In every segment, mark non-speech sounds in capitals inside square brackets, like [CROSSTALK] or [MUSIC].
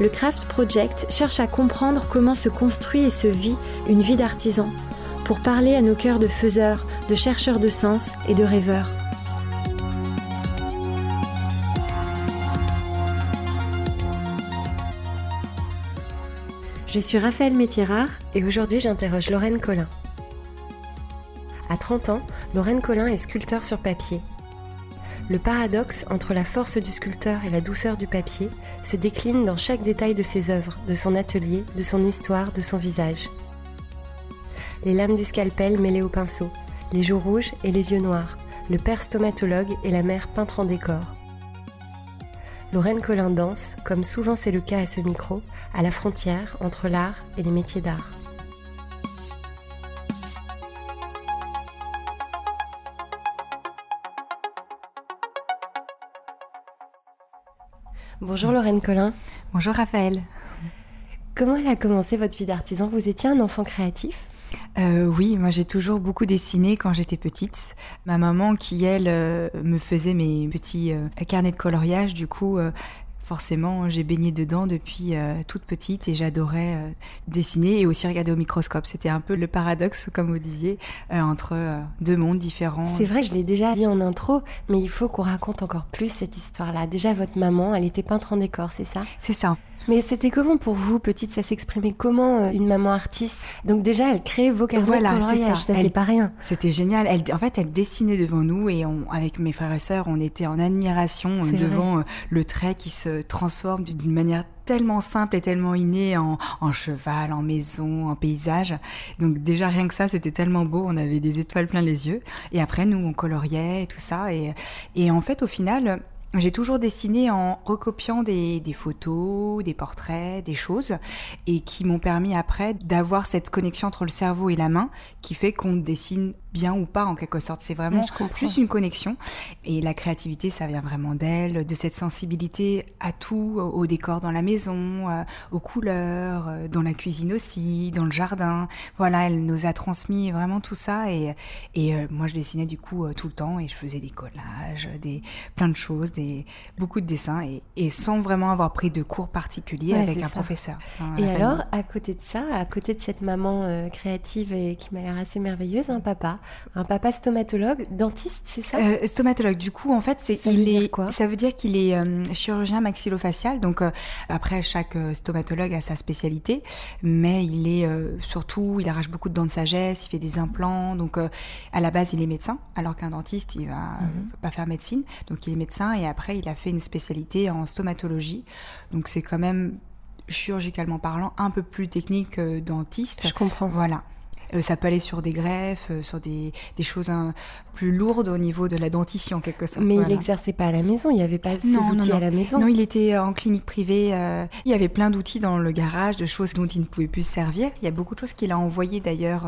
le Craft Project cherche à comprendre comment se construit et se vit une vie d'artisan pour parler à nos cœurs de faiseurs, de chercheurs de sens et de rêveurs. Je suis Raphaël Métirard et aujourd'hui j'interroge Lorraine Collin. À 30 ans, Lorraine Collin est sculpteur sur papier. Le paradoxe entre la force du sculpteur et la douceur du papier se décline dans chaque détail de ses œuvres, de son atelier, de son histoire, de son visage les lames du scalpel mêlées au pinceau, les joues rouges et les yeux noirs, le père stomatologue et la mère peintre en décor. Lorraine Collin danse, comme souvent c'est le cas à ce micro, à la frontière entre l'art et les métiers d'art. Bonjour Lorraine Collin. Bonjour Raphaël. Comment elle a commencé votre vie d'artisan? Vous étiez un enfant créatif? Euh, oui, moi j'ai toujours beaucoup dessiné quand j'étais petite. Ma maman qui, elle, euh, me faisait mes petits euh, carnets de coloriage, du coup, forcément, j'ai baigné dedans depuis toute petite et j'adorais dessiner et aussi regarder au microscope. C'était un peu le paradoxe, comme vous disiez, entre deux mondes différents. C'est vrai, je l'ai déjà dit en intro, mais il faut qu'on raconte encore plus cette histoire-là. Déjà, votre maman, elle était peintre en décor, c'est ça? C'est ça. Mais c'était comment pour vous, petite Ça s'exprimait comment euh, une maman artiste? Donc déjà, elle créait vos carnets voilà, c'est ça. ça pas rien. C'était génial. Elle, en fait, elle dessinait devant nous et on, avec mes frères et sœurs, on était en admiration euh, devant euh, le trait qui se transforme d'une manière tellement simple et tellement innée en, en, cheval, en maison, en paysage. Donc déjà rien que ça, c'était tellement beau, on avait des étoiles plein les yeux. Et après, nous, on coloriait et tout ça. Et, et en fait, au final, j'ai toujours dessiné en recopiant des, photos, des portraits, des choses, et qui m'ont permis après d'avoir cette connexion entre le cerveau et la main, qui fait qu'on dessine bien ou pas en quelque sorte. C'est vraiment juste une connexion. Et la créativité, ça vient vraiment d'elle, de cette sensibilité à tout, au décor dans la maison, euh, aux couleurs, euh, dans la cuisine aussi, dans le jardin. Voilà, elle nous a transmis vraiment tout ça. Et, et euh, moi, je dessinais du coup tout le temps et je faisais des collages, des, plein de choses, des, beaucoup de dessins et, et sans vraiment avoir pris de cours particuliers avec un professeur. et alors, à côté de ça, à côté de cette maman créative et qui m'a l'air assez merveilleuse, un papa? Un papa stomatologue, dentiste, c'est ça? Euh, Stomatologue, du coup, en fait, c'est ça il est quoi? ça veut dire qu'il est euh, chirurgien maxillofacial. Donc euh, après, chaque stomatologue a sa spécialité, mais il est surtout, il arrache beaucoup de dents de sagesse, il fait des implants. Donc à la base, il est médecin, alors qu'un dentiste, il va, mhm. va pas faire médecine. Donc il est médecin et après, il a fait une spécialité en stomatologie. Donc c'est quand même chirurgicalement parlant, un peu plus technique que dentiste. Je comprends. Voilà. Euh, ça peut aller sur des greffes, euh, sur des, des choses hein, plus lourdes au niveau de la dentition, en quelque sorte. Mais il n'exerçait pas à la maison, il n'y avait pas ces outils à la maison Non, il était en clinique privée. Euh, il y avait plein d'outils dans le garage, de choses dont il ne pouvait plus se servir. Il y a beaucoup de choses qu'il a envoyées d'ailleurs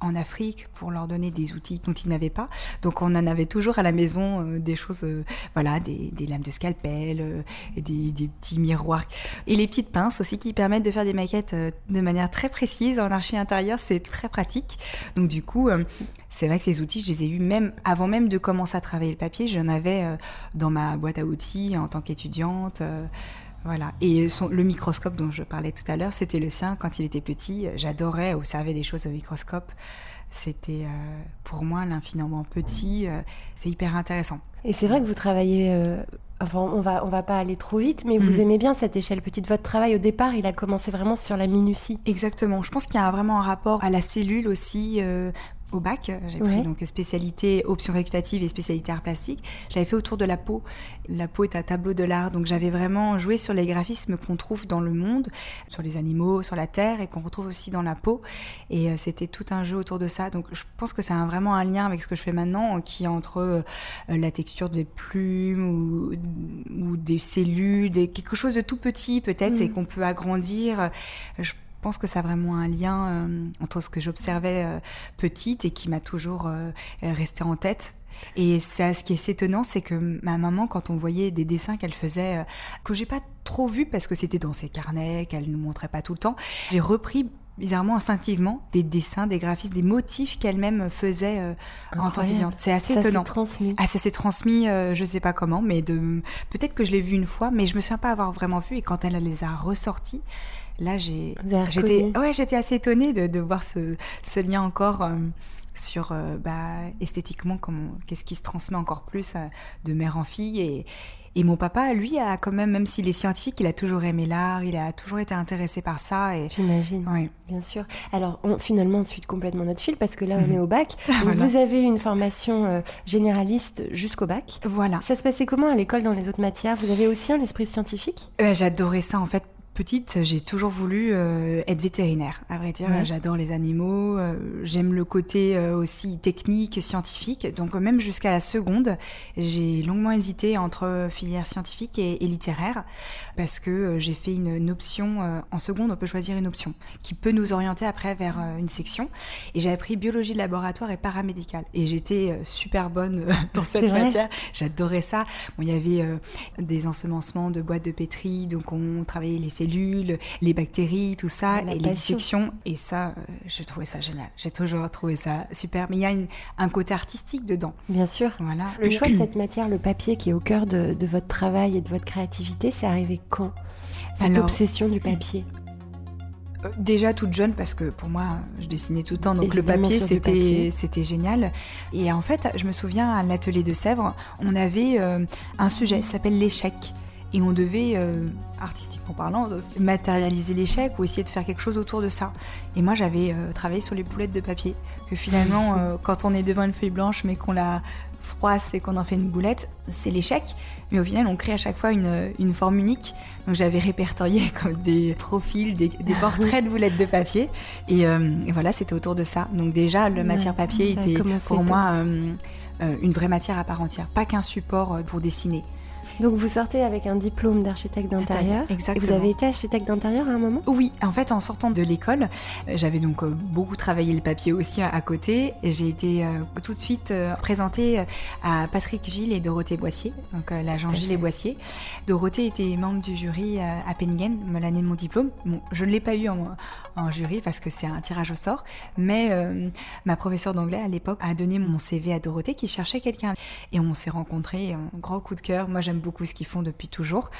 en Afrique pour leur donner des outils dont il n'avait pas. Donc on en avait toujours à la maison des choses, voilà, des, des, lames de scalpel, des, des, petits miroirs. Et les petites pinces aussi qui permettent de faire des maquettes de manière très précise en archi intérieur. C'est très pratique. Donc du coup, euh, c'est vrai que ces outils, je les ai eus même avant même de commencer à travailler le papier. J'en avais euh, dans ma boîte à outils en tant qu'étudiante. Euh, voilà. Et le microscope dont je parlais tout à l'heure, c'était le sien quand il était petit. J'adorais observer des choses au microscope. C'était pour moi l'infiniment petit. c'est hyper intéressant. Et c'est vrai que vous travaillez Enfin, on va, on va pas aller trop vite, mais vous mhm. aimez bien cette échelle petite. Votre travail au départ, il a commencé vraiment sur la minutie. Exactement. Je pense qu'il y a vraiment un rapport à la cellule aussi. Euh, au bac. J'ai pris donc spécialité option facultative et spécialité art plastique. J'avais fait autour de la peau. La peau est un tableau de l'art, donc j'avais vraiment joué sur les graphismes qu'on trouve dans le monde, sur les animaux, sur la terre et qu'on retrouve aussi dans la peau. Et euh, c'était tout un jeu autour de ça. Donc je pense que c'est vraiment un lien avec ce que je fais maintenant, qui est entre euh, la texture des plumes ou, ou des cellules, des, quelque chose de tout petit peut-être, et mm. qu'on peut agrandir. Je pense que ça a vraiment un lien entre ce que j'observais petite et qui m'a toujours resté en tête. Et ça, ce qui est étonnant, c'est que ma maman, quand on voyait des dessins qu'elle faisait, que j'ai pas trop vu parce que c'était dans ses carnets, qu'elle nous montrait pas tout le temps, j'ai repris bizarrement instinctivement des dessins, des graphismes, des motifs qu'elle-même faisait euh, en tant qu'étudiante. C'est assez ça étonnant. Transmis. Ah, ça s'est transmis, euh, je sais pas comment, mais de peut-être que je l'ai vu une fois, mais je me souviens pas avoir vraiment vu. Et quand elle les a ressortis, là, j'ai, j'étais, ouais, j'étais assez étonnée de, de voir ce, ce, lien encore. Euh, sur bah, esthétiquement qu'est-ce qui se transmet encore plus de mère en fille et, et mon papa, lui, a quand même, même s'il est scientifique, il a toujours aimé l'art, il a toujours été intéressé par ça. Et... J'imagine, oui. bien sûr. Alors, on, finalement, on suit complètement notre fil parce que là, on mhm. est au bac. [LAUGHS] Vous avez une formation euh, généraliste jusqu'au bac. Voilà. Ça se passait comment à l'école dans les autres matières? Vous avez aussi un esprit scientifique? Euh, J'adorais ça, en fait petite, j'ai toujours voulu euh, être vétérinaire. À vrai dire, j'adore les animaux. Euh, j'aime le côté euh, aussi technique, scientifique. Donc même jusqu'à la seconde, j'ai longuement hésité entre filière scientifique et, littéraire parce que j'ai fait une, option en seconde. On peut choisir une option qui peut nous orienter après vers une section. Et j'ai appris biologie de laboratoire et paramédicale. Et j'étais super bonne [LAUGHS] dans cette matière. J'adorais ça. Bon, il y avait des ensemencements de boîtes de pétri, donc on travaillait les cellules les bactéries, tout ça, et les dissections. Et ça, euh, j'ai trouvé ça génial. J'ai toujours trouvé ça super. Mais il y a un côté artistique dedans. Bien sûr. Voilà. Le choix de cette matière, le papier, qui est au cœur de, votre travail et de votre créativité, c'est arrivé quand Cette obsession du papier euh, Déjà toute jeune parce que pour moi je dessinais tout le temps donc le papier c'était c'était génial. Et en fait je me souviens à l'atelier de Sèvres on avait euh, un sujet s'appelle l'échec. Et on devait, euh, artistiquement parlant, matérialiser l'échec ou essayer de faire quelque chose autour de ça. Et moi, j'avais euh, travaillé sur les boulettes de papier, que finalement, [LAUGHS] euh, quand on est devant une feuille blanche, mais qu'on la froisse et qu'on en fait une boulette, c'est l'échec. Mais au final, on crée à chaque fois une, une forme unique. Donc j'avais répertorié [LAUGHS] comme des profils, des, portraits de boulettes de papier. Et, voilà, c'était autour de ça. Donc déjà, le matière papier était pour moi une vraie matière à part entière, pas qu'un support pour dessiner. Donc vous sortez avec un diplôme d'architecte d'intérieur. Exactement. Et vous avez été architecte d'intérieur à un moment? Oui, en fait en sortant de l'école, euh, j'avais donc euh, beaucoup travaillé le papier aussi à côté. J'ai été euh, tout de suite présentée à Patrick Gilles et Dorothée Boissier, donc l'agent Gilles et Boissier. Dorothée était membre du jury à Penningen, l'année de mon diplôme. Bon, je ne l'ai pas eu en, en jury parce que c'est un tirage au sort. Mais euh, ma professeure d'anglais à l'époque a donné mon CV à Dorothée qui cherchait quelqu'un. Et on s'est rencontrés, un grand coup de cœur. Moi, j'aime beaucoup ce qu'ils font depuis toujours.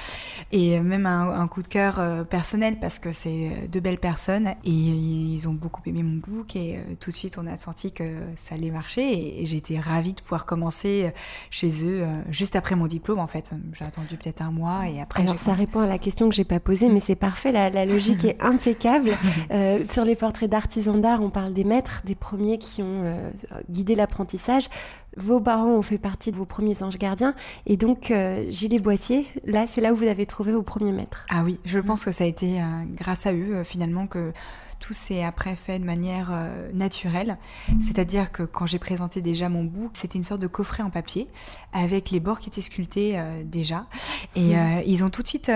Et même un, coup de cœur euh, personnel parce que c'est euh, de belles personnes et ils ont beaucoup aimé mon book. Et tout de suite, on a senti que ça allait marcher. Et, j'étais ravie de pouvoir commencer chez eux juste après mon diplôme. En fait, j'ai attendu peut-être un mois et après. Alors, ça répond à la question que j'ai pas posée, mais c'est parfait. La, la logique est [LAUGHS] impeccable. [LAUGHS] Euh, sur les portraits d'artisans d'art, on parle des maîtres, des premiers qui ont euh, guidé l'apprentissage. Vos parents ont fait partie de vos premiers anges gardiens. Et donc, euh, Gilles Boissier, là, c'est là où vous avez trouvé vos premiers maîtres. Ah oui, je pense que ça a été grâce à eux, finalement, que tout s'est après fait de manière naturelle. C'est-à-dire que quand j'ai présenté déjà mon book, c'était une sorte de coffret en papier avec les bords qui étaient sculptés déjà. Et mmh. ils ont tout de suite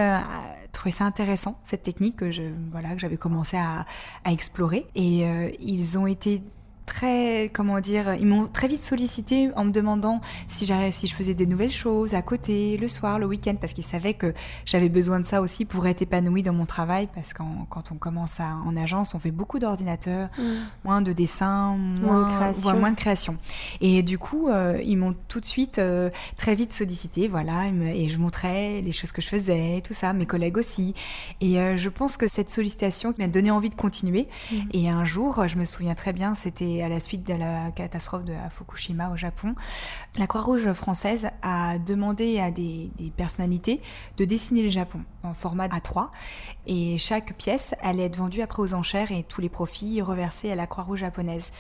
trouvé ça intéressant, cette technique que je voilà que j'avais commencé à, à, explorer. Et euh, ils ont été très, comment dire, ils m'ont très vite sollicité en me demandant si, si je faisais des nouvelles choses à côté, le soir, le week-end, parce qu'ils savaient que j'avais besoin de ça aussi pour être épanouie dans mon travail, parce que quand on commence à, en agence, on fait beaucoup d'ordinateurs, mm. moins de dessins, moins, moins, de création. Et du coup, euh, ils m'ont tout de suite, euh, très vite sollicité, voilà, et je montrais les choses que je faisais, tout ça, mes collègues aussi. Et euh, je pense que cette sollicitation m'a donné envie de continuer. Mm. Et un jour, je me souviens très bien, c'était à la suite de la catastrophe de Fukushima au Japon, la Croix-Rouge française a demandé à des, personnalités de dessiner le Japon en format A3 et chaque pièce allait être vendue après aux enchères et tous les profits reversés à la Croix-Rouge japonaise.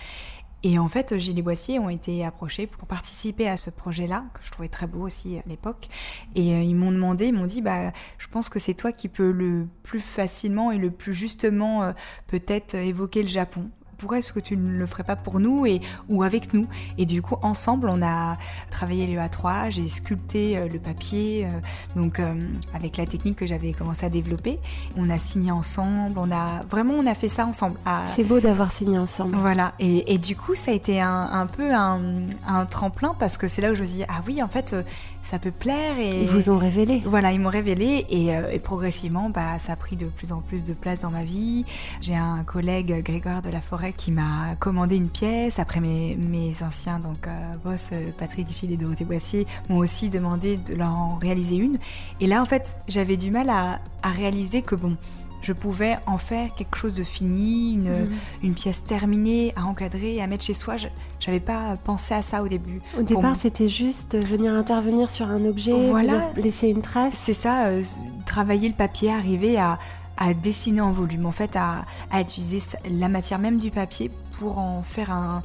Et en fait, Gilles Boissier ont été approchés pour participer à ce projet-là, que je trouvais très beau aussi à l'époque. Et euh, ils m'ont demandé, ils m'ont dit, bah, je pense que c'est toi qui peux le plus facilement et le plus justement euh, peut-être évoquer le Japon pourquoi est-ce que tu ne le ferais pas pour nous et ou avec nous? Et du coup, ensemble, on a travaillé le A3, j'ai sculpté euh, le papier, euh, donc euh, avec la technique que j'avais commencé à développer. On a signé ensemble, on a vraiment, on a fait ça ensemble. C'est beau d'avoir signé ensemble. Voilà, et, du coup, ça a été un, peu un, un, tremplin parce que c'est là où je me suis dit, ah oui, en fait, ça peut plaire. Et ils vous ont révélé. Voilà, ils m'ont révélé et, euh, et, progressivement, bah, ça a pris de plus en plus de place dans ma vie. J'ai un collègue, Grégoire de la Forêt, qui m'a commandé une pièce. Après, mes, mes anciens donc euh, boss, euh, Patrick Gilles et Dorothée Boissier, m'ont aussi demandé de leur en réaliser une. Et là, en fait, j'avais du mal à, à réaliser que bon, je pouvais en faire quelque chose de fini, une, mhm. une pièce terminée à encadrer, à mettre chez soi. Je n'avais pas pensé à ça au début. Au départ, c'était juste venir intervenir sur un objet, voilà. laisser une trace. C'est ça, euh, travailler le papier, arriver à, à, dessiner en volume, en fait, à, à, utiliser la matière même du papier pour en faire un,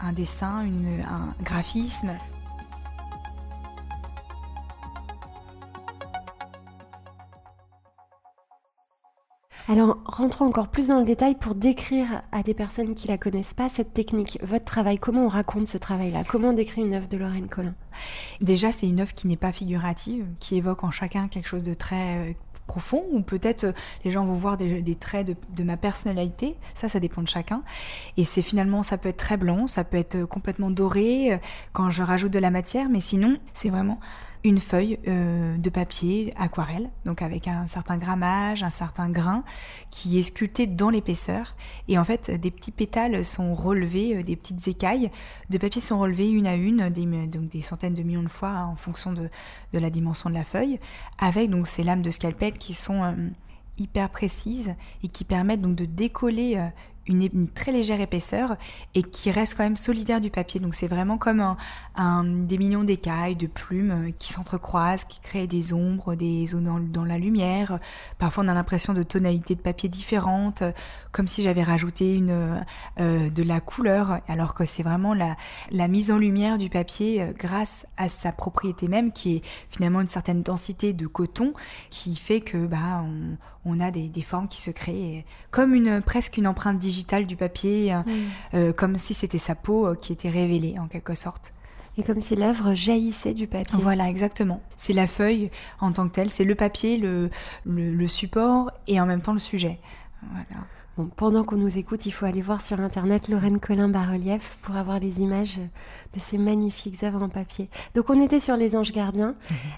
un dessin, une, un graphisme. Alors, rentrons encore plus dans le détail pour décrire à des personnes qui la connaissent pas cette technique, votre travail. Comment on raconte ce travail-là? Comment on décrit une œuvre de Lorraine Collin? Déjà, c'est une œuvre qui n'est pas figurative, qui évoque en chacun quelque chose de très euh, profond, ou peut-être euh, les gens vont voir des, traits de, de, ma personnalité, ça, ça dépend de chacun. Et c'est finalement, ça peut être très blanc, ça peut être complètement doré euh, quand je rajoute de la matière, mais sinon, c'est vraiment une feuille euh, de papier aquarelle, donc avec un certain grammage, un certain grain, qui est sculpté dans l'épaisseur. Et en fait, des petits pétales sont relevés, euh, des petites écailles de papier sont relevées une à une, des, donc centaines de millions de fois en fonction de, de, la dimension de la feuille, avec donc ces lames de scalpel qui sont euh, hyper précises et qui permettent donc de décoller une, très légère épaisseur et qui reste quand même solidaire du papier. Donc c'est vraiment comme un, des millions d'écailles, de plumes euh, qui s'entrecroisent, qui créent des ombres, des zones dans, la lumière. Parfois on a l'impression de tonalités de papier différentes, comme si j'avais rajouté une, euh, de la couleur, alors que c'est vraiment la, la, mise en lumière du papier euh, grâce à sa propriété même, qui est finalement une certaine densité de coton, qui fait que bah, on, on a des, des, formes qui se créent comme une, presque une empreinte digitale du papier, mm. euh, comme si c'était sa peau qui était révélée en quelque sorte. Et comme si l'œuvre jaillissait du papier. Voilà, exactement. C'est la feuille en tant que telle, c'est le papier, le, le, le support et en même temps le sujet. Voilà pendant qu'on nous écoute, il faut aller voir sur internet Lorraine Colin bas-relief pour avoir les images de ces magnifiques œuvres en papier. Donc on était sur les anges gardiens.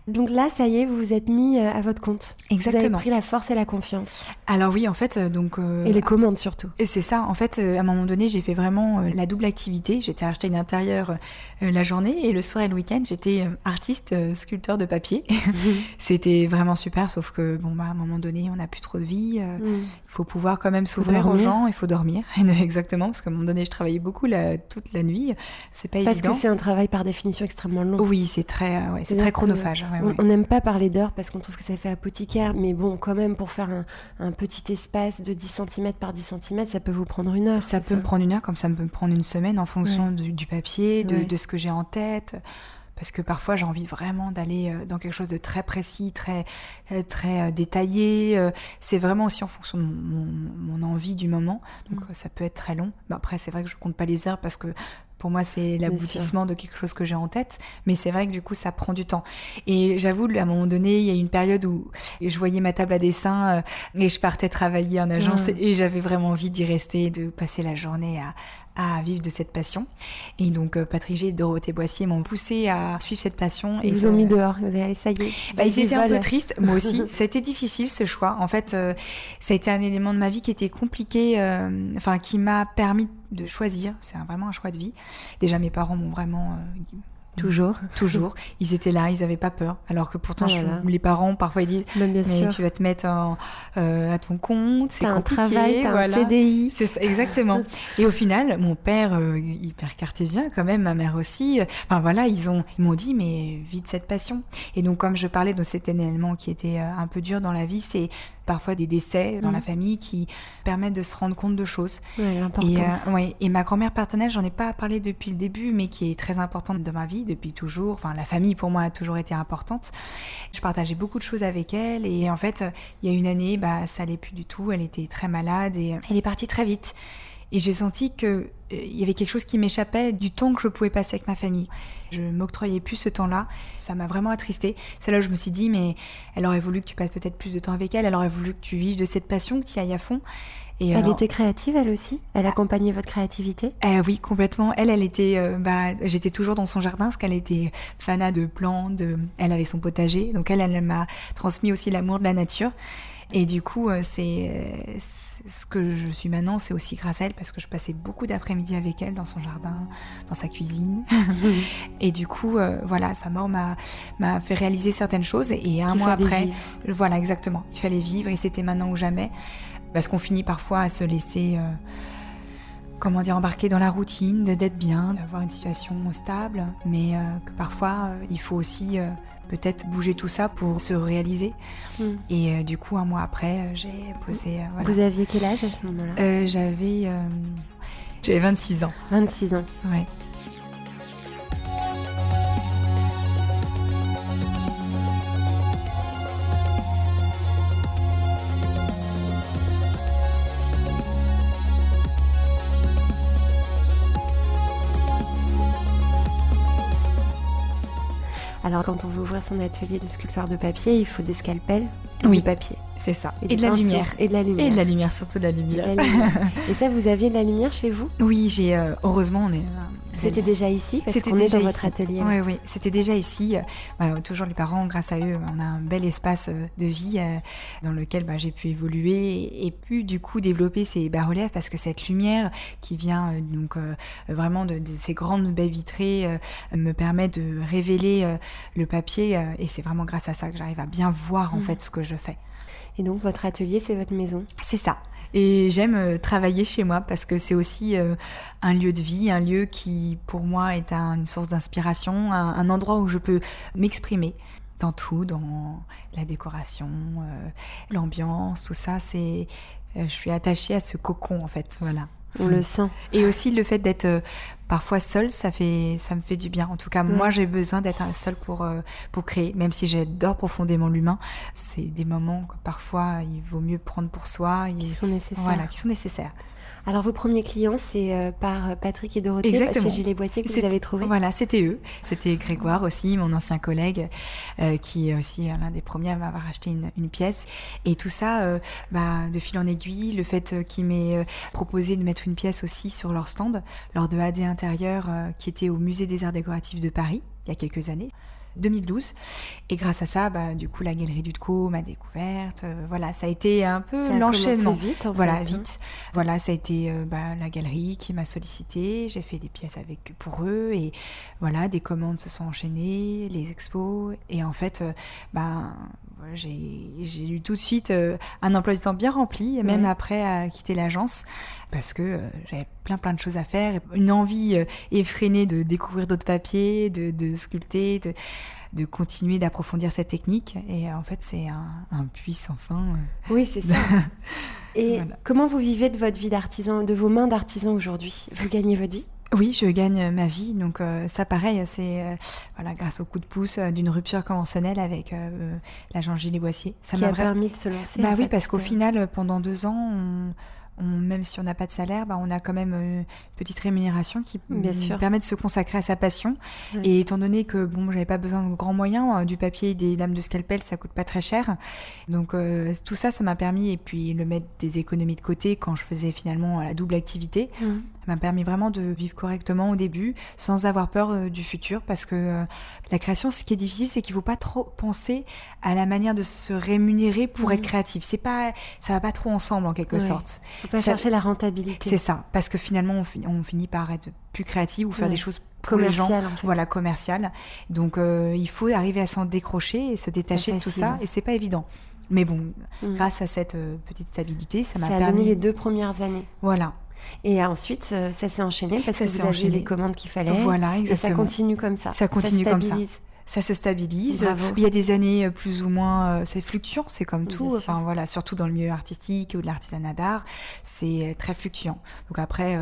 Mhm. Donc là, ça y est, vous vous êtes mis euh, à votre compte. Exactement. Vous avez pris la force et la confiance. Alors oui, en fait, euh, donc. Euh, et les commandes surtout. Et c'est ça. En fait, à un moment donné, j'ai fait vraiment la double activité. J'étais acheter une intérieure la journée et le soir et le week-end, j'étais artiste sculpteur de papier. [LAUGHS] Mhm. C'était vraiment super, sauf que bon bah à un moment donné, on n'a plus trop de vie. Mhm. Il faut pouvoir quand même s'ouvrir aux gens. Il faut dormir. [LAUGHS] Exactement, parce qu'à un moment donné, je travaillais beaucoup la, toute la nuit. C'est pas évident. Parce que c'est un travail par définition extrêmement long. Oui, c'est très, euh, ouais, c'est très chronophage. on n'aime pas parler d'heures parce qu'on trouve que ça fait apothicaire, mais bon, quand même, pour faire un, un petit espace de 10 cm par 10 cm, ça peut vous prendre une heure. Ça peut me prendre une heure, comme ça me peut me prendre une semaine en fonction du, papier, de, de, ce que j'ai en tête parce que parfois j'ai envie vraiment d'aller euh, dans quelque chose de très précis, très euh, très détaillé. C'est vraiment aussi en fonction de mon, mon, envie du moment, donc mm. ça peut être très long. Mais après c'est vrai que je compte pas les heures parce que pour moi, c'est l'aboutissement de quelque chose que j'ai en tête, mais c'est vrai que du coup, ça prend du temps. Et j'avoue, à un moment donné, il y a eu une période où je voyais ma table à dessin euh, et je partais travailler en agence et j'avais vraiment envie d'y rester, de passer la journée à, à vivre de cette passion. Et donc euh, Patrick G et Dorothée Boissier m'ont poussé à suivre cette passion. Ils vous ont mis dehors, allez, ça y est. Bah, ils étaient un peu tristes, moi aussi. ça a été difficile ce choix. En fait, euh, ça a été un élément de ma vie qui était compliqué, euh, enfin qui m'a permis de choisir. C'est vraiment un choix de vie. Déjà, mes parents m'ont vraiment Toujours. [LAUGHS] Toujours. Ils étaient là, ils n'avaient pas peur. Alors que pourtant, oh les parents, parfois, ils disent Mais tu vas te mettre euh, à ton compte, c'est compliqué. un travail, un CDI. C'est ça, exactement. [LAUGHS] Et au final, mon père, euh, hyper cartésien quand même, ma mère aussi, euh, enfin voilà, ils ont ils m'ont dit Mais vite cette passion. Et donc, comme je parlais de cet événement qui était un peu dur dans la vie, c'est parfois des décès dans la mm. famille qui permettent de se rendre compte de choses. et, euh, et ma grand-mère paternelle, j'en ai pas parlé depuis le début, mais qui est très importante dans ma vie depuis toujours. Enfin, la famille pour moi a toujours été importante. Je partageais beaucoup de choses avec elle et en fait, il y a une année, bah, ça allait plus du tout. Elle était très malade et elle est partie très vite. Et j'ai senti qu'il il y avait quelque chose qui m'échappait du temps que je pouvais passer avec ma famille. Je m'octroyais plus ce temps-là. Ça m'a vraiment attristée. C'est là où je me suis dit, mais elle aurait voulu que tu passes peut-être plus de temps avec elle. Elle aurait voulu que tu vives de cette passion, que tu y ailles à fond. Et elle était créative, elle aussi? Elle accompagnait votre créativité? Euh, Oui, complètement. Elle, elle était. Euh, bah, J'étais toujours dans son jardin parce qu'elle était fanat de plantes. Elle avait son potager. Donc, elle, elle m'a transmis aussi l'amour de la nature. Et du coup, euh, c'est ce que je suis maintenant, c'est aussi grâce à elle parce que je passais beaucoup d'après-midi avec elle dans son jardin, dans sa cuisine. [LAUGHS] et du coup, voilà, sa mort m'a fait réaliser certaines choses. Et un mois après, voilà, exactement, il fallait vivre et c'était maintenant ou jamais parce qu'on finit parfois à se laisser, euh, comment dire, embarquer dans la routine, d'être bien, d'avoir une situation stable, mais euh, que parfois euh, il faut aussi peut-être bouger tout ça pour se réaliser. Hmm. Et du coup, un mois après, j'ai posé. Vous aviez quel âge à ce moment-là? J'avais, j'avais 26 ans. 26 ans. Ouais. Alors quand on veut ouvrir son atelier de sculpteur de papier, il faut des scalpels et oui. du papier. C'est ça. Et, de la lumière. Et de la lumière. Et de la lumière, surtout de la lumière. Et, [LAUGHS] ça, vous aviez de la lumière chez vous? Oui, j'ai. Euh, heureusement, on est. Euh, c'était déjà ici parce qu'on est dans votre atelier. Oui, oui, c'était déjà ici. Euh, toujours les parents, grâce à eux, on a un bel espace de vie dans lequel bah, j'ai pu évoluer et, pu du coup développer ces bas-reliefs parce que cette lumière qui vient donc vraiment de, ces grandes baies vitrées me permet de révéler le papier et c'est vraiment grâce à ça que j'arrive à bien voir en mm. fait ce que je fais. Et donc votre atelier, c'est votre maison? C'est ça. Et j'aime euh, travailler chez moi parce que c'est aussi euh, un lieu de vie, un lieu qui pour moi est une source d'inspiration, un, endroit où je peux m'exprimer dans tout, dans la décoration, euh, l'ambiance, tout ça. C'est, je suis attachée à ce cocon en fait, voilà. On le sent. Et aussi le fait d'être parfois seul, ça, fait, ça me fait du bien. En tout cas, moi, j'ai besoin d'être seul pour, euh, pour créer. Même si j'adore profondément l'humain, c'est des moments que parfois il vaut mieux prendre pour soi. Qui sont nécessaires. Voilà, qui sont nécessaires. Alors vos premiers clients, c'est euh, par Patrick et Dorothée Exactement. chez Gilles Boissier que vous avez trouvé Voilà, c'était eux. C'était Grégoire aussi, mon ancien collègue, euh, qui est aussi l'un des premiers à m'avoir acheté une, pièce. Et tout ça, euh, bah, de fil en aiguille, le fait qu'il m'ait proposé de mettre une pièce aussi sur leur stand lors de AD Intérieur qui était au Musée des Arts Décoratifs de Paris il y a quelques années. 2012. Et grâce à ça, bah, du coup, la galerie Dutco m'a découverte. Euh, voilà, ça a été un peu l'enchaînement. vite, voilà, hein. vite. Voilà, ça a été euh, bah, la galerie qui m'a sollicité. J'ai fait des pièces avec pour eux et voilà, des commandes se sont enchaînées, les expos. Et en fait, euh, bah, j'ai eu tout de suite un emploi du temps bien rempli, même après à quitter l'agence, parce que j'avais plein plein de choses à faire, une envie effrénée de découvrir d'autres papiers, de, de sculpter, de, de continuer d'approfondir cette technique. Et en fait, c'est un, un, puits sans fin. Euh. Oui, c'est ça. [LAUGHS] Et comment vous vivez de votre vie d'artisan, de vos mains d'artisan aujourd'hui? Vous gagnez votre vie? Oui, je gagne ma vie. Donc euh, ça, pareil, c'est euh, voilà, grâce au coup de pouce d'une rupture conventionnelle avec l'agent Gilles Boissier. Ça m'a permis de se lancer. Bah oui, parce qu'au final, pendant deux ans, on, même si on n'a pas de salaire, bah, on a quand même euh, une petite rémunération qui permet de se consacrer à sa passion. Et étant donné que bon, j'avais pas besoin de grands moyens, euh, du papier, des lames de scalpel, ça coûte pas très cher. Donc euh, tout ça, ça m'a permis, et puis le mettre des économies de côté quand je faisais finalement la double activité, mmh. ça m'a permis vraiment de vivre correctement au début, sans avoir peur du futur, parce que la création, ce qui est difficile, c'est qu'il faut pas trop penser à la manière de se rémunérer pour mmh. être créatif. C'est pas, ça va pas trop ensemble en quelque sorte. Faut pas chercher la rentabilité. C'est ça, parce que finalement, on, finit par être plus créatif ou faire des choses pour les gens, voilà, commerciales. Donc, euh, il faut arriver à s'en décrocher et se détacher de tout ça, et c'est pas évident. Mais bon, mm. grâce à cette euh, petite stabilité, ça m'a permis. Ça a donné les deux premières années. Voilà. Et ensuite, euh, ça s'est enchaîné parce que vous avez les commandes qu'il fallait. Voilà, exactement. Et ça continue comme ça. Ça continue comme ça ça se stabilise. Il y a des années euh, plus ou moins, euh, c'est fluctuant, c'est comme tout. Enfin voilà, surtout dans le milieu artistique ou de l'artisanat d'art, c'est euh, très fluctuant. Donc après,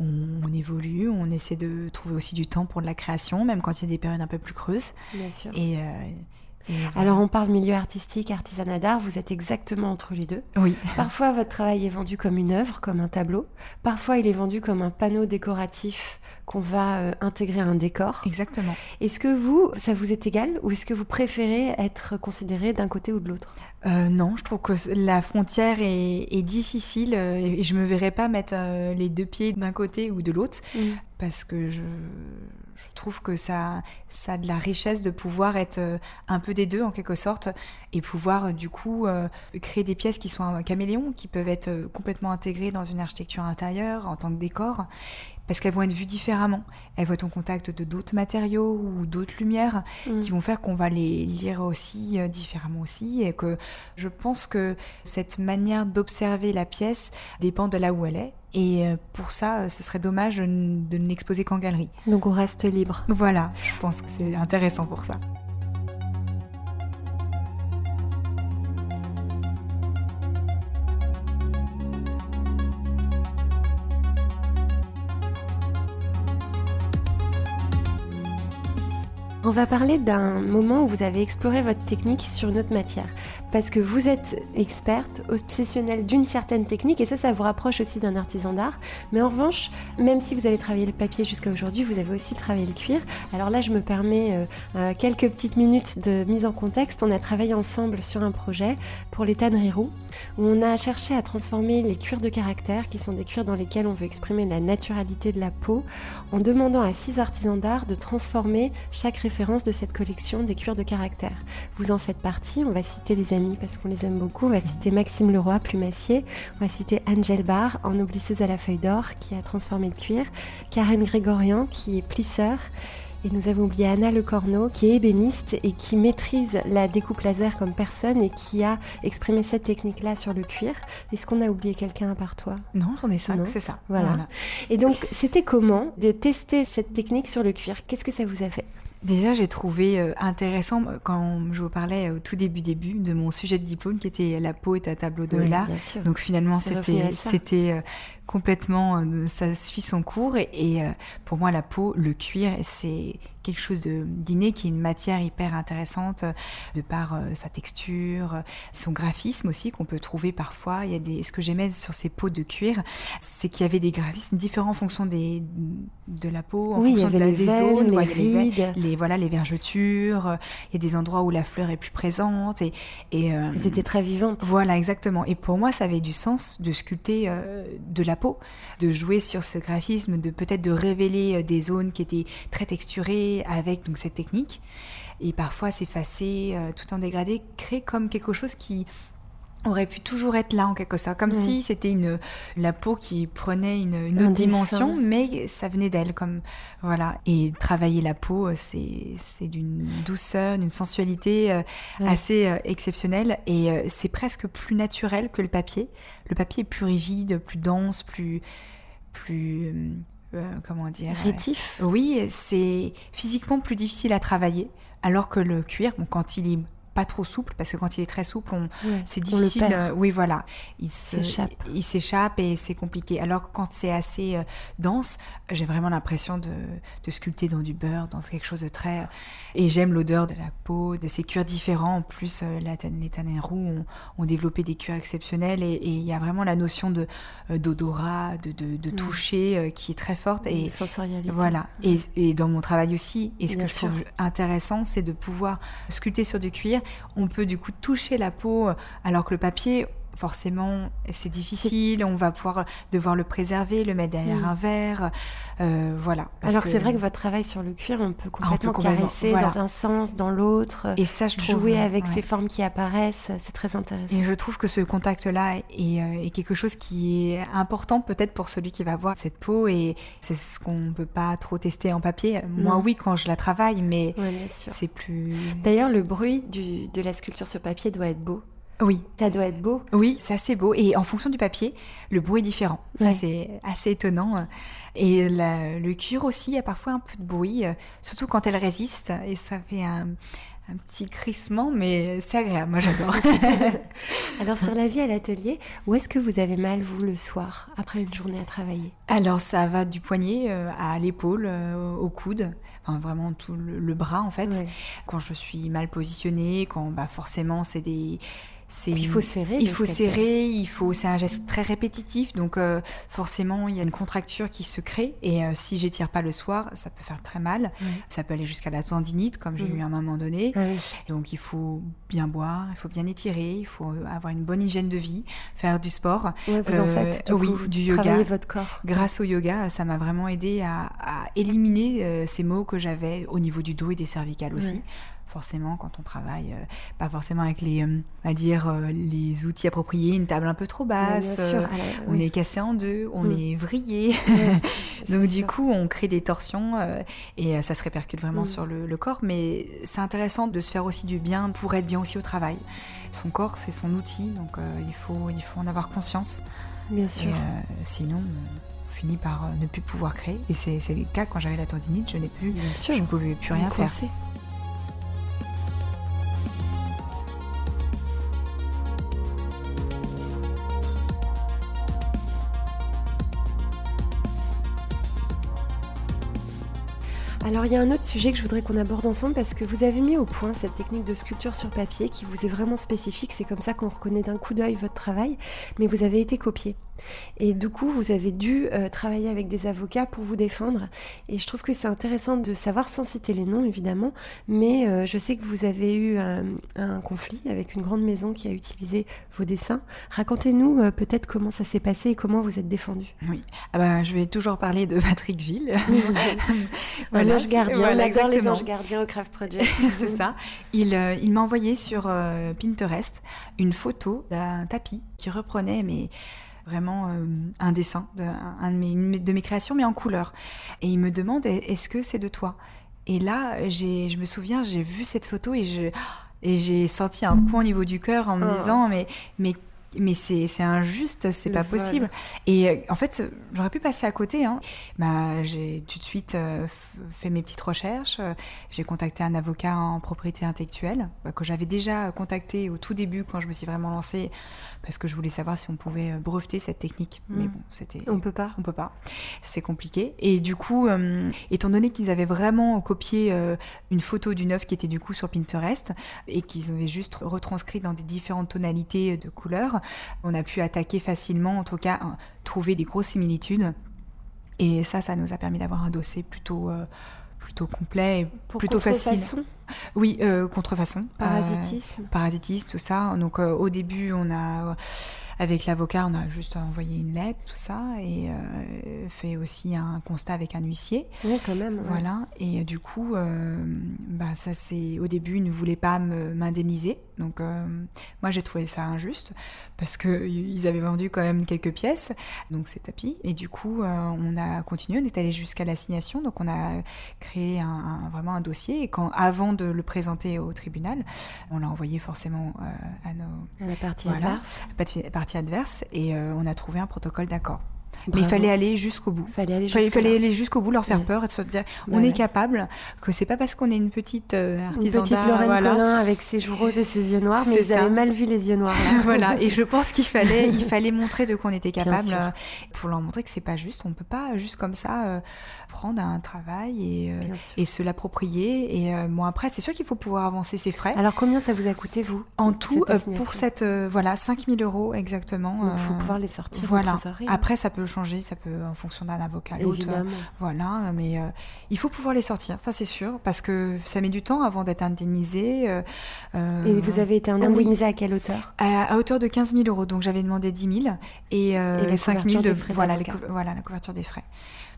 on, évolue, on essaie de trouver aussi du temps pour de la création, même quand il y a des périodes un peu plus creuses. Bien sûr. Et Alors on parle milieu artistique, artisanat d'art, vous êtes exactement entre les deux. Oui. [LAUGHS] Parfois votre travail est vendu comme une œuvre, comme un tableau. Parfois il est vendu comme un panneau décoratif qu'on va euh, intégrer à un décor. Exactement. Est-ce que vous, ça vous est égal ou est-ce que vous préférez être considéré d'un côté ou de l'autre? Euh, non, je trouve que la frontière est, difficile euh, et je me verrais pas mettre les deux pieds d'un côté ou de l'autre mm. parce que je, je trouve que ça, ça a de la richesse de pouvoir être euh, un peu des deux en quelque sorte et pouvoir euh, du coup euh, créer des pièces qui sont un caméléon, qui peuvent être complètement intégrées dans une architecture intérieure en tant que décor parce qu'elles vont être vues différemment. Elles vont être en contact de d'autres matériaux ou d'autres lumières mm. qui vont faire qu'on va les lire aussi différemment aussi et que je pense que cette manière d'observer la pièce dépend de là où elle est et euh, pour ça, euh, ce serait dommage de ne l'exposer qu'en galerie. Donc on reste libre. Voilà, je pense que c'est intéressant pour ça. On va parler d'un moment où vous avez exploré votre technique sur une autre matière. Parce que vous êtes experte, obsessionnelle d'une certaine technique, et ça, ça vous rapproche aussi d'un artisan d'art. Mais en revanche, même si vous avez travaillé le papier jusqu'à aujourd'hui, vous avez aussi travaillé le cuir. Alors là, je me permets euh, euh, quelques petites minutes de mise en contexte. On a travaillé ensemble sur un projet pour les tanneries roux, où on a cherché à transformer les cuirs de caractère, qui sont des cuirs dans lesquels on veut exprimer la naturalité de la peau, en demandant à six artisans d'art de transformer chaque référence de cette collection des cuirs de caractère. Vous en faites partie, on va citer les amis parce qu'on les aime beaucoup, on va citer Maxime Leroy, plumassier, on va citer Angel Barr, en oublisseuse à la feuille d'or, qui a transformé le cuir, Karen Grégorian, qui est plisseur, et nous avons oublié Anna Lecorneau, qui est ébéniste et qui maîtrise la découpe laser comme personne et qui a exprimé cette technique-là sur le cuir. Est-ce qu'on a oublié quelqu'un à part toi? Non, j'en ai cinq, c'est ça. voilà. Et donc, c'était comment de tester cette technique sur le cuir? Qu'est-ce que ça vous a fait? Déjà, j'ai trouvé euh, intéressant euh, quand je vous parlais au tout début début de mon sujet de diplôme qui était la peau est un tableau de l'art. Donc finalement, c'était c'était euh, complètement ça suit son cours et, pour moi la peau, le cuir, c'est quelque chose de d'inné qui est une matière hyper intéressante de par sa texture, son graphisme aussi qu'on peut trouver parfois. Il y a des ce que j'aimais sur ces peaux de cuir, c'est qu'il y avait des graphismes différents en fonction des de la peau, en fonction de la, des zones, les, les voilà les vergetures. Il y a des endroits où la fleur est plus présente et, et euh, étaient très vivantes. Voilà exactement. Et pour moi, ça avait du sens de sculpter euh, de la de jouer sur ce graphisme, de peut-être de révéler euh, des zones qui étaient très texturées avec donc cette technique. Et parfois s'effacer tout en dégradé, créer comme quelque chose qui aurait pu toujours être là en quelque sorte, comme si c'était une la peau qui prenait une, autre dimension, mais ça venait d'elle, comme voilà. Et travailler la peau, euh, c'est c'est d'une douceur, d'une sensualité euh, assez euh, exceptionnelle, et c'est presque plus naturel que le papier. Le papier est plus rigide, plus dense, plus plus comment dire Rétif. oui, c'est physiquement plus difficile à travailler, alors que le cuir, bon, quand il est pas trop souple parce que quand il est très souple, on, c'est difficile. Euh, oui, voilà, il s'échappe. Il s'échappe et c'est compliqué. Alors que quand c'est assez euh, dense, j'ai vraiment l'impression de, de, sculpter dans du beurre, dans quelque chose de très. Et j'aime l'odeur de la peau, de ces cuirs différents. En plus, euh, les tanins roux ont, développé des cuirs exceptionnels et il y a vraiment la notion de d'odorat, de, de, toucher qui est très forte et sensorialité. Voilà. Et, et, dans mon travail aussi, et ce que je trouve intéressant, c'est de pouvoir sculpter sur du cuir on peut du coup toucher la peau, euh, alors que le papier, forcément, c'est difficile. On va pouvoir devoir le préserver, le mettre derrière mm. un verre. Euh, voilà. Alors que c'est vrai que votre travail sur le cuir, on peut complètement, caresser dans un sens, dans l'autre. Et ça, je trouve, Jouer avec ces formes qui apparaissent, c'est très intéressant. Et je trouve que ce contact-là est, euh, quelque chose qui est important peut-être pour celui qui va voir cette peau. Et c'est ce qu'on ne peut pas trop tester en papier. Moi, oui, quand je la travaille, mais c'est plus... D'ailleurs, le bruit de la sculpture sur papier doit être beau. Oui. Ça doit être beau. Oui, c'est assez beau. Et en fonction du papier, le bruit est différent. Ça, c'est assez étonnant. Et le cuir aussi, il y a parfois un peu de bruit, euh, surtout quand elle résiste. Et ça fait un, un petit crissement, mais c'est agréable. Moi, j'adore. [LAUGHS] Alors, sur la vie à l'atelier, où est-ce que vous avez mal, vous, le soir, après une journée à travailler? Alors, ça va du poignet euh, à l'épaule, euh, au coude, enfin, vraiment tout le, bras, en fait. Quand je suis mal positionnée, quand bah, forcément, c'est des il faut serrer. Il faut serrer, il faut. C'est un geste très répétitif, donc euh, forcément il y a une contracture qui se crée. Et euh, si j'étire pas le soir, ça peut faire très mal. Ça peut aller jusqu'à la tendinite, comme j'ai mm. eu à un moment donné. Donc il faut bien boire, il faut bien étirer, il faut avoir une bonne hygiène de vie, faire du sport. vous en faites du oui, du yoga. votre corps. Grâce au yoga, ça m'a vraiment aidé à, éliminer euh, ces maux que j'avais au niveau du dos et des cervicales aussi forcément quand on travaille euh, pas forcément avec les euh, à dire euh, les outils appropriés une table un peu trop basse on est cassé en deux on mm. est vrillé. [LAUGHS] [LAUGHS] Donc du coup on crée des torsions et ça se répercute vraiment mm. sur le, corps mais c'est intéressant de se faire aussi du bien pour être bien aussi au travail. Son corps c'est son outil donc il faut il faut en avoir conscience. Bien sûr. sinon on finit par ne plus pouvoir créer. Et c'est le cas quand j'avais la tendinite je n'ai plus bien sûr. je ne pouvais plus rien faire Alors il y a un autre sujet que je voudrais qu'on aborde ensemble parce que vous avez mis au point cette technique de sculpture sur papier qui vous est vraiment spécifique. C'est comme ça qu'on reconnaît d'un coup d'œil votre travail, mais vous avez été copié. Et du coup, vous avez dû euh, travailler avec des avocats pour vous défendre. Et je trouve que c'est intéressant de savoir, sans citer les noms évidemment, mais euh, je sais que vous avez eu un, conflit avec une grande maison qui a utilisé vos dessins. Racontez-nous euh, peut-être comment ça s'est passé et comment vous êtes défendu. Oui, ah ben, je vais toujours parler de Patrick Gilles. [LAUGHS] [LAUGHS] voilà, ange gardien, voilà, on les anges gardiens au Craft Project. [LAUGHS] c'est ça. Il, il m'a envoyé sur Pinterest une photo d'un tapis qui reprenait mes vraiment euh, un dessin de, un de mes, de mes créations, mais en couleur. Et il me demande est-ce que c'est de toi? Et là, j'ai, je me souviens, j'ai vu cette photo et je et j'ai senti un point au niveau du cœur en me oh. disant mais mais mais c'est injuste, c'est pas possible. Et euh, en fait, j'aurais pu passer à côté. Hein. Bah, j'ai tout de suite euh, fait mes petites recherches. J'ai contacté un avocat en propriété intellectuelle bah, que j'avais déjà contacté au tout début quand je me suis vraiment lancée parce que je voulais savoir si on pouvait euh, breveter cette technique. Mais mm. bon, c'était. On peut pas. On peut pas. C'est compliqué. Et du coup, étant donné qu'ils avaient vraiment copié une photo d'une œuvre qui était du coup sur Pinterest et qu'ils avaient juste retranscrit dans des différentes tonalités de couleurs, on a pu attaquer facilement, en tout cas, trouver des grosses similitudes. Et ça, ça nous a permis d'avoir un dossier plutôt, euh, plutôt complet et plutôt facile. Oui, euh, contrefaçon. Parasitisme. Euh, parasitisme, tout ça. Donc au début, on a avec l'avocat, on a juste envoyé une lettre, tout ça, et euh, fait aussi un constat avec un huissier. Oui, quand même. Voilà. Et du coup, euh, bah, ça c'est au début, ils ne voulaient pas m'indemniser. Donc, euh, moi, j'ai trouvé ça injuste parce qu'ils avaient vendu quand même quelques pièces, donc c'est tapis. Et du coup, on a continué, on est allé jusqu'à l'assignation. Donc, on a créé un, vraiment un dossier. Et quand, avant de le présenter au tribunal, on l'a envoyé forcément à nos. À la partie adverse. partie adverse et euh, on a trouvé un protocole d'accord. Mais il fallait aller jusqu'au bout. Fallait aller il fallait aller jusqu'au bout, leur faire peur et se dire on est capable, que c'est pas parce qu'on est une petite euh, artisan Une petite Lorraine voilà. avec ses joues roses et ses yeux noirs, mais ils avaient mal vu les yeux noirs. [LAUGHS] voilà, et je pense qu'il fallait, il [LAUGHS] fallait montrer de quoi on était capable euh, pour leur montrer que c'est pas juste. On peut pas juste comme ça prendre un travail et, euh, et se l'approprier. Et euh, bon, après, c'est sûr qu'il faut pouvoir avancer ses frais. Alors, combien ça vous a coûté, vous En tout, euh, pour cette, voilà, 5000 euros exactement. Il faut pouvoir les sortir. Voilà. Après, ça peut changer, ça peut en fonction d'un avocat l'autre. Voilà, mais il faut pouvoir les sortir, ça c'est sûr, parce que ça met du temps avant d'être indemnisé. et vous avez été indemnisé à quelle hauteur? À, hauteur de 15 000 euros. Donc, j'avais demandé 10 000 et, et 5 000 de, voilà, voilà, la couverture des frais.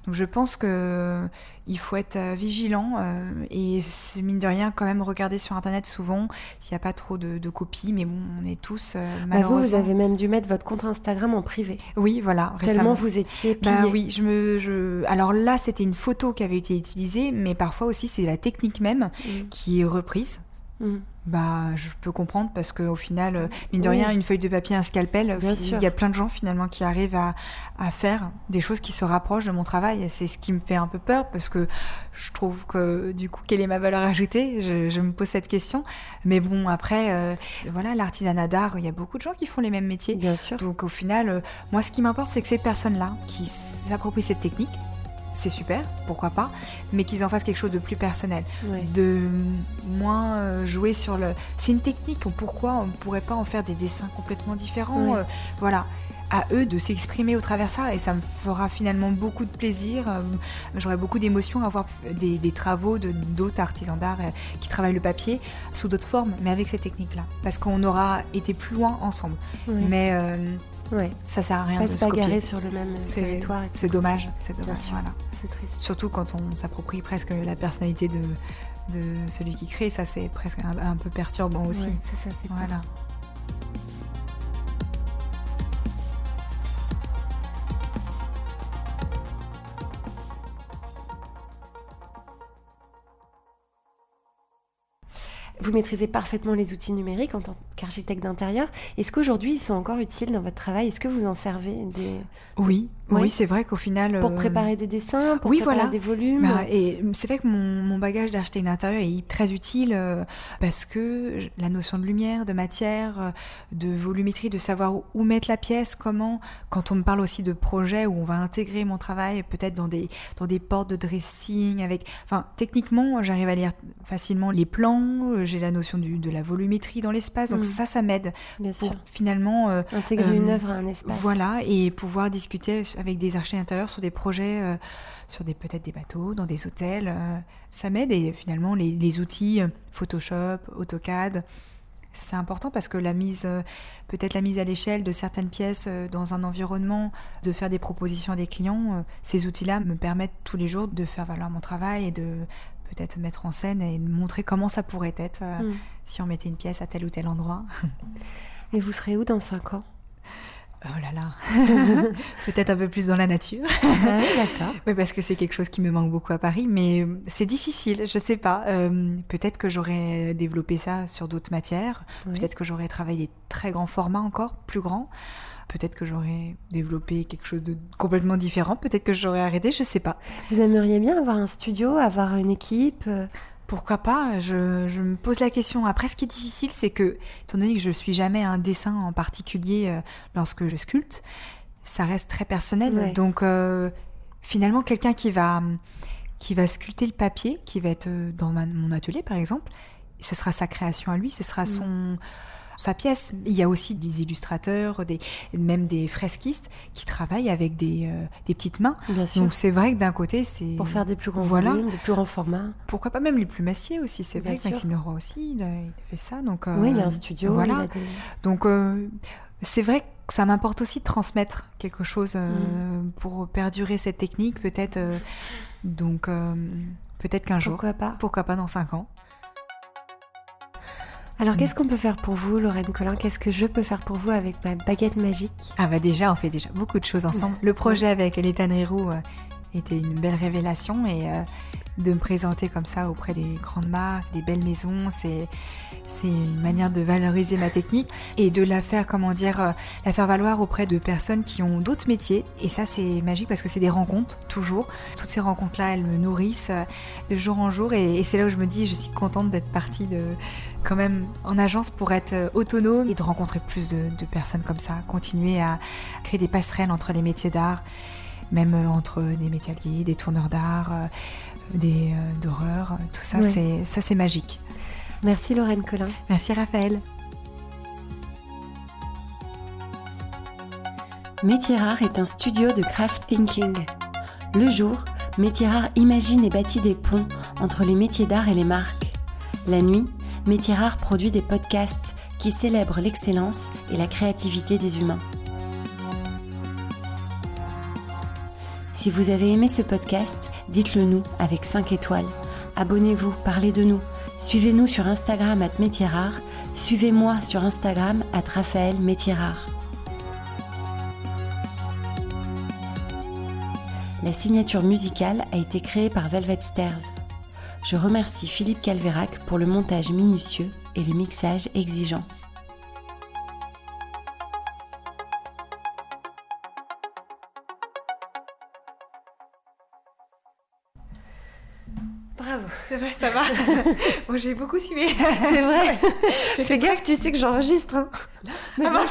Donc je pense que il faut être euh, vigilant euh, et mine de rien quand même regarder sur internet souvent s'il n'y a pas trop de, copies. Mais bon, on est tous malheureusement. Bah vous, vous avez même dû mettre votre compte Instagram en privé. Oui, voilà. Récemment. Tellement vous étiez pillé. Bah oui, je me, je... alors là c'était une photo qui avait été utilisée, mais parfois aussi c'est la technique même qui est reprise Mm. Bah, je peux comprendre parce qu'au final, euh, mine de rien, une feuille de papier, un scalpel, il y a plein de gens finalement qui arrivent à, à faire des choses qui se rapprochent de mon travail. C'est ce qui me fait un peu peur parce que je trouve que du coup, quelle est ma valeur ajoutée? Je, je, me pose cette question. Mais bon, après, euh, voilà, l'artisanat d'art, il y a beaucoup de gens qui font les mêmes métiers. Bien sûr. Donc au final, euh, moi, ce qui m'importe, c'est que ces personnes-là qui s'approprient cette technique, c'est super, pourquoi pas, mais qu'ils en fassent quelque chose de plus personnel, de moins jouer sur le. C'est une technique, pourquoi on ne pourrait pas en faire des dessins complètement différents euh, Voilà, à eux de s'exprimer au travers ça, et ça me fera finalement beaucoup de plaisir. Euh, j'aurai beaucoup d'émotions à voir des, travaux de d'autres artisans d'art qui travaillent le papier sous d'autres formes, mais avec cette technique-là, parce qu'on aura été plus loin ensemble. Mais Ouais. Ça sert à rien pas de se bagarrer sur le même territoire. C'est dommage, c'est dommage. Voilà. C'est triste. Surtout quand on s'approprie presque la personnalité de, de celui qui crée, ça c'est presque un, peu perturbant aussi. ça, ça fait voilà. Vous maîtrisez parfaitement les outils numériques en tant qu'architecte d'intérieur. Est-ce qu'aujourd'hui, ils sont encore utiles dans votre travail? Est-ce que vous en servez des... Oui, oui, c'est vrai qu'au final. Pour euh, préparer des dessins, pour préparer des volumes? Bah, et c'est vrai que mon, bagage d'architecte d'intérieur est très utile euh, parce que la notion de lumière, de matière, euh, de volumétrie, de savoir où, mettre la pièce, comment. Quand on me parle aussi de projets où on va intégrer mon travail, peut-être dans des, dans des portes de dressing, avec. Enfin, techniquement, j'arrive à lire facilement les plans, j'ai la notion du, de la volumétrie dans l'espace, donc mm. ça, ça m'aide pour finalement. intégrer une œuvre à un espace. Voilà, et pouvoir discuter avec des architectes intérieurs sur des projets, euh, sur des peut-être des bateaux, dans des hôtels. Euh, ça m'aide et finalement les, outils euh, Photoshop, AutoCAD, c'est important parce que la mise, peut-être la mise à l'échelle de certaines pièces dans un environnement, de faire des propositions à des clients, ces outils-là me permettent tous les jours de faire valoir mon travail et de peut-être mettre en scène et montrer comment ça pourrait être mm. si on mettait une pièce à tel ou tel endroit. et vous serez où dans 5 ans? Oh là là, [LAUGHS] peut-être un peu plus dans la nature. Ah oui, d'accord. oui, parce que c'est quelque chose qui me manque beaucoup à Paris, mais euh, c'est difficile, je sais pas. Euh, peut-être que j'aurais développé ça sur d'autres matières. Peut-être que j'aurais travaillé des très grands formats encore, plus grands. Peut-être que j'aurais développé quelque chose de complètement différent. Peut-être que j'aurais arrêté, je sais pas. Vous aimeriez bien avoir un studio, avoir une équipe euh, pourquoi pas? Je, me pose la question. Après, ce qui est difficile, c'est que, étant donné que je suis jamais un dessin en particulier euh, lorsque je sculpte, ça reste très personnel. Donc, euh, finalement, quelqu'un qui va, qui va sculpter le papier, qui va être dans mon atelier, par exemple, ce sera sa création à lui, ce sera mm. son sa pièce. Il y a aussi des illustrateurs, des, même des fresquistes qui travaillent avec des, euh, des petites mains. Donc c'est vrai que d'un côté, c'est... Pour faire des plus grands voilà. volumes, des plus grands formats. Pourquoi pas même les plus massiers aussi, c'est vrai que Maxime Leroy aussi, il a, fait ça. Donc, oui, il a un studio. Voilà. Donc euh, c'est vrai que ça m'importe aussi de transmettre quelque chose euh, mm. pour perdurer cette technique, peut-être. donc peut-être qu'un jour. Pourquoi pas Pourquoi pas dans cinq ans. Alors, qu'est-ce qu'on peut faire pour vous, Lorraine Collin? Qu'est-ce que je peux faire pour vous avec ma baguette magique? Ah bah déjà, on fait déjà beaucoup de choses ensemble. Le projet avec Léta Roux euh, était une belle révélation et euh, de me présenter comme ça auprès des grandes marques, des belles maisons, c'est une manière de valoriser ma technique et de la faire, comment dire, euh, la faire valoir auprès de personnes qui ont d'autres métiers. Et ça, c'est magique parce que c'est des rencontres, toujours. Toutes ces rencontres-là, elles me nourrissent de jour en jour et, c'est là où je me dis, je suis contente d'être partie de, quand même en agence pour être euh, autonome et de rencontrer plus de, personnes comme ça, continuer à créer des passerelles entre les métiers d'art, même euh, entre des métalliers, des tourneurs d'art, euh, des d'horreur, tout ça, c'est ça c'est magique. Merci Lorraine Collin. Merci Raphaël. Métier Rare est un studio de craft thinking. Le jour, Métier Rare imagine et bâtit des ponts entre les métiers d'art et les marques. La nuit, Métier Rare produit des podcasts qui célèbrent l'excellence et la créativité des humains. Si vous avez aimé ce podcast, dites-le nous avec 5 étoiles. Abonnez-vous, parlez de nous. Suivez-nous sur Instagram at Métier Rare. Suivez-moi sur Instagram at Raphaël Métier La signature musicale a été créée par Velvet Stairs. Je remercie Philippe Calvérac pour le montage minutieux et le mixage exigeant. Bravo. C'est vrai, ça va. [LAUGHS] Moi, j'ai beaucoup suivi. C'est vrai. Fais gaffe, tu sais que j'enregistre. Hein. Mais ah,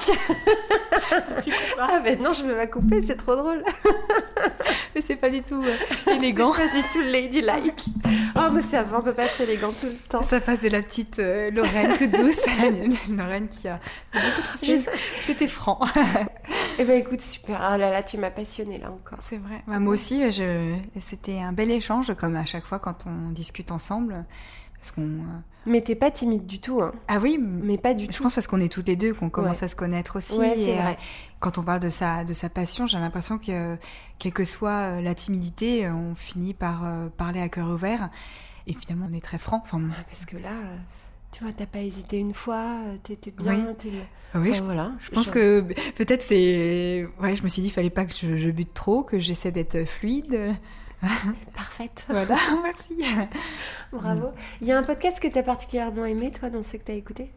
tu Ah, mais non, je vais la couper, c'est trop drôle. mais c'est pas du tout euh, élégant. pas du tout ladylike. Oh, mais ça va, on peut pas être élégant tout le temps. Ça passe de la petite euh, Lorraine toute douce à la Lorraine qui a beaucoup trop C'était franc. [LAUGHS] [LAUGHS] Eh ben écoute, super. Ah là là, tu m'as passionnée là encore. C'est vrai. Bah, moi aussi, je... c'était un bel échange, comme à chaque fois quand on discute ensemble. Parce qu'on. Euh, mais t'es pas timide du tout. Hein. Ah oui, mais pas du tout. Je pense parce qu'on est toutes les deux qu'on commence à se connaître aussi. Ouais, et, vrai. quand on parle de sa de sa passion, j'ai l'impression que quelle que soit euh, la timidité, on finit par euh, parler à cœur ouvert. Et finalement, on est très franc. Enfin, parce que là, tu vois, t'as pas hésité une fois, t'étais bien. Oui, oui je, voilà, je pense que peut-être c'est. Ouais, je me suis dit, il fallait pas que je, je bute trop, que j'essaie d'être fluide. [LAUGHS] Parfaite. Voilà, [LAUGHS] merci. Bravo. Il y a un podcast que tu as particulièrement aimé, toi, dans ceux que tu as écoutés?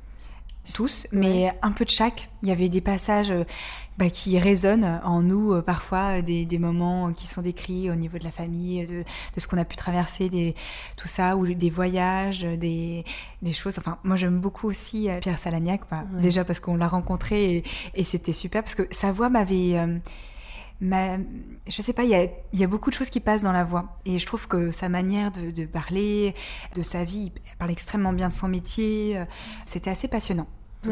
Tous, mais un peu de chaque. Il y avait des passages euh, bah, qui résonnent en nous, euh, parfois des, moments qui sont décrits au niveau de la famille, de, ce qu'on a pu traverser, des, tout ça, ou des voyages, des, choses. Enfin, moi j'aime beaucoup aussi euh, Pierre Salagnac, déjà parce qu'on l'a rencontré et, c'était super, parce que sa voix m'avait ma, je sais pas, il y a, beaucoup de choses qui passent dans la voix. Et je trouve que sa manière de, parler, de sa vie, il parle extrêmement bien de son métier. Euh, c'était assez passionnant.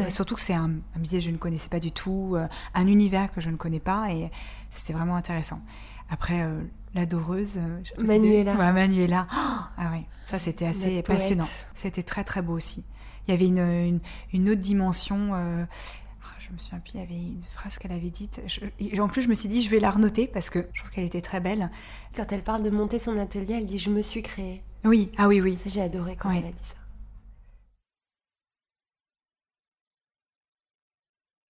Surtout que c'est un, métier que je ne connaissais pas du tout, euh, un univers que je ne connais pas, et c'était vraiment intéressant. Après, euh, l'adoreuse. Manuela. Ouais, Manuela. ah ouais, ça c'était assez passionnant. C'était très très beau aussi. Il y avait une, une, autre dimension je me souviens plus, il y avait une phrase qu'elle avait dite. en plus, je me suis dit, je vais la renoter parce que je trouve qu'elle était très belle. Quand elle parle de monter son atelier, elle dit Je me suis créée. Oui, ah oui, oui. J'ai adoré quand elle a dit ça.